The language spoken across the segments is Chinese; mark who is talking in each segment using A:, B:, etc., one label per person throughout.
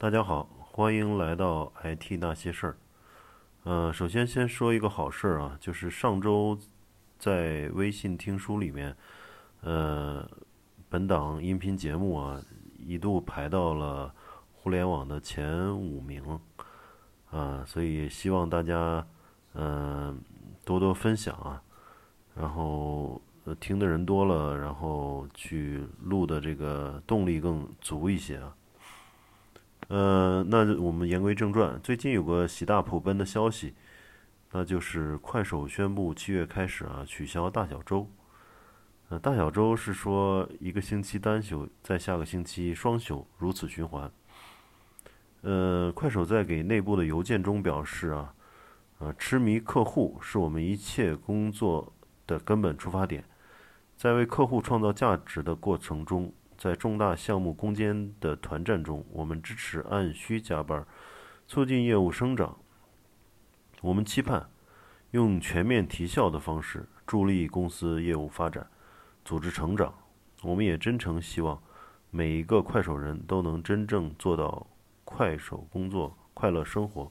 A: 大家好，欢迎来到 IT 那些事儿。呃，首先先说一个好事儿啊，就是上周在微信听书里面，呃，本档音频节目啊一度排到了互联网的前五名啊，所以希望大家嗯多多分享啊，然后听的人多了，然后去录的这个动力更足一些啊。呃，那我们言归正传，最近有个喜大普奔的消息，那就是快手宣布七月开始啊取消大小周。呃，大小周是说一个星期单休，在下个星期双休，如此循环。呃，快手在给内部的邮件中表示啊，呃，痴迷客户是我们一切工作的根本出发点，在为客户创造价值的过程中。在重大项目攻坚的团战中，我们支持按需加班，促进业务生长。我们期盼用全面提效的方式助力公司业务发展、组织成长。我们也真诚希望每一个快手人都能真正做到快手工作、快乐生活。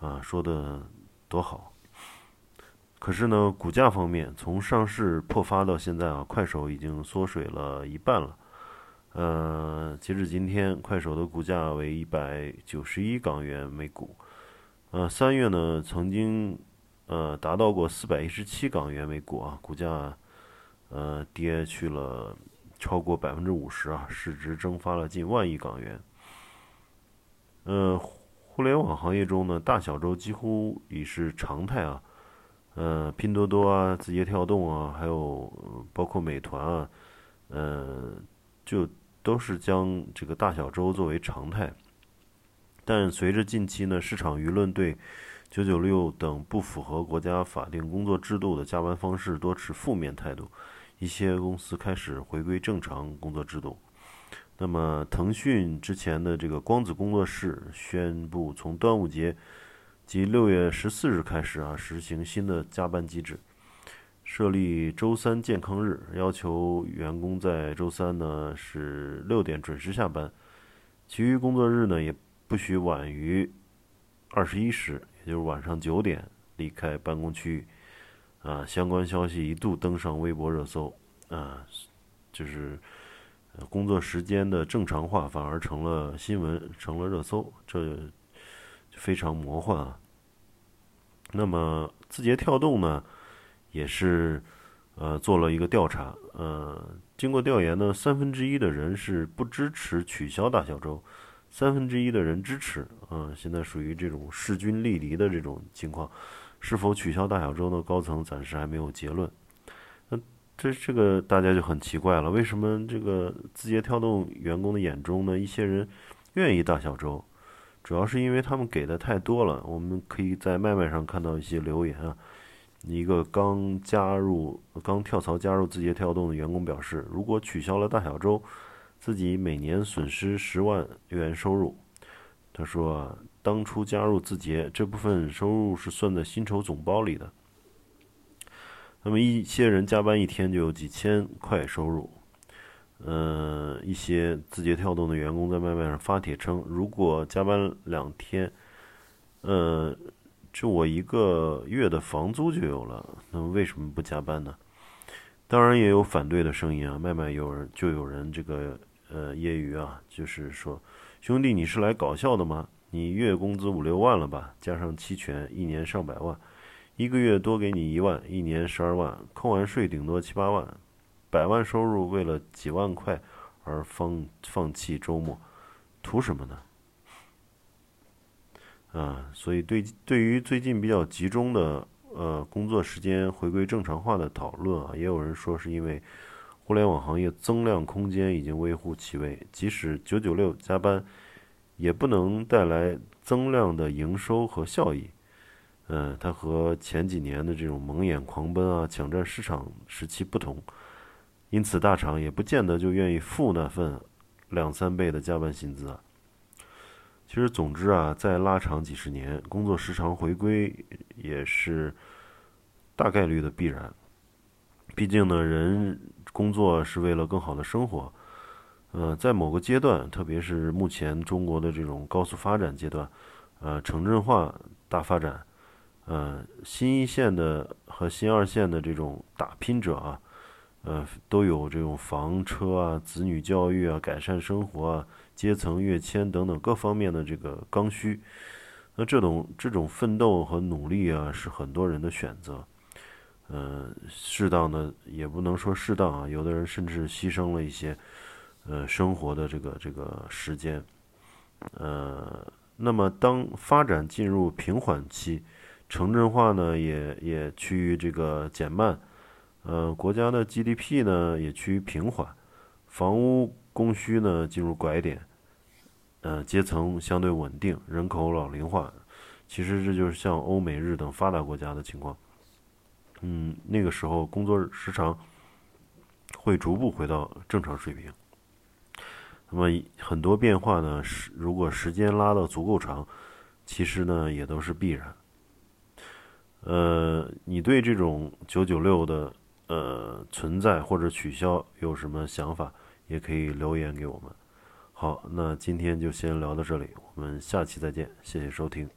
A: 啊，说的多好！可是呢，股价方面，从上市破发到现在啊，快手已经缩水了一半了。呃，截至今天，快手的股价为一百九十一港元每股。呃，三月呢，曾经呃达到过四百一十七港元每股啊，股价呃跌去了超过百分之五十啊，市值蒸发了近万亿港元。呃，互联网行业中呢，大小周几乎已是常态啊。呃，拼多多啊，字节跳动啊，还有包括美团啊，呃，就。都是将这个大小周作为常态，但随着近期呢市场舆论对九九六等不符合国家法定工作制度的加班方式多持负面态度，一些公司开始回归正常工作制度。那么，腾讯之前的这个光子工作室宣布，从端午节及六月十四日开始啊，实行新的加班机制。设立周三健康日，要求员工在周三呢是六点准时下班，其余工作日呢也不许晚于二十一时，也就是晚上九点离开办公区域。啊，相关消息一度登上微博热搜，啊，就是工作时间的正常化反而成了新闻，成了热搜，这非常魔幻啊。那么字节跳动呢？也是，呃，做了一个调查，呃，经过调研呢，三分之一的人是不支持取消大小周，三分之一的人支持，啊，现在属于这种势均力敌的这种情况，是否取消大小周呢？高层暂时还没有结论。那这这个大家就很奇怪了，为什么这个字节跳动员工的眼中呢，一些人愿意大小周，主要是因为他们给的太多了。我们可以在麦麦上看到一些留言啊。一个刚加入、刚跳槽加入字节跳动的员工表示，如果取消了大小周，自己每年损失十万元收入。他说，当初加入字节，这部分收入是算在薪酬总包里的。那么一些人加班一天就有几千块收入。嗯，一些字节跳动的员工在外面上发帖称，如果加班两天，呃。就我一个月的房租就有了，那么为什么不加班呢？当然也有反对的声音啊。慢慢有人就有人这个呃揶揄啊，就是说兄弟你是来搞笑的吗？你月工资五六万了吧，加上期权一年上百万，一个月多给你一万，一年十二万，扣完税顶多七八万，百万收入为了几万块而放放弃周末，图什么呢？啊，所以对对于最近比较集中的呃工作时间回归正常化的讨论啊，也有人说是因为互联网行业增量空间已经微乎其微，即使九九六加班，也不能带来增量的营收和效益。嗯，它和前几年的这种蒙眼狂奔啊、抢占市场时期不同，因此大厂也不见得就愿意付那份两三倍的加班薪资啊。其实，总之啊，再拉长几十年，工作时长回归也是大概率的必然。毕竟呢，人工作是为了更好的生活。呃，在某个阶段，特别是目前中国的这种高速发展阶段，呃，城镇化大发展，呃，新一线的和新二线的这种打拼者啊，呃，都有这种房车啊、子女教育啊、改善生活啊、阶层跃迁等等各方面的这个刚需。那这种这种奋斗和努力啊，是很多人的选择。嗯，适当的也不能说适当啊，有的人甚至牺牲了一些。呃，生活的这个这个时间，呃，那么当发展进入平缓期，城镇化呢也也趋于这个减慢，呃，国家的 GDP 呢也趋于平缓，房屋供需呢进入拐点，呃，阶层相对稳定，人口老龄化，其实这就是像欧美日等发达国家的情况，嗯，那个时候工作时长会逐步回到正常水平。那么很多变化呢，是如果时间拉到足够长，其实呢也都是必然。呃，你对这种九九六的呃存在或者取消有什么想法，也可以留言给我们。好，那今天就先聊到这里，我们下期再见，谢谢收听。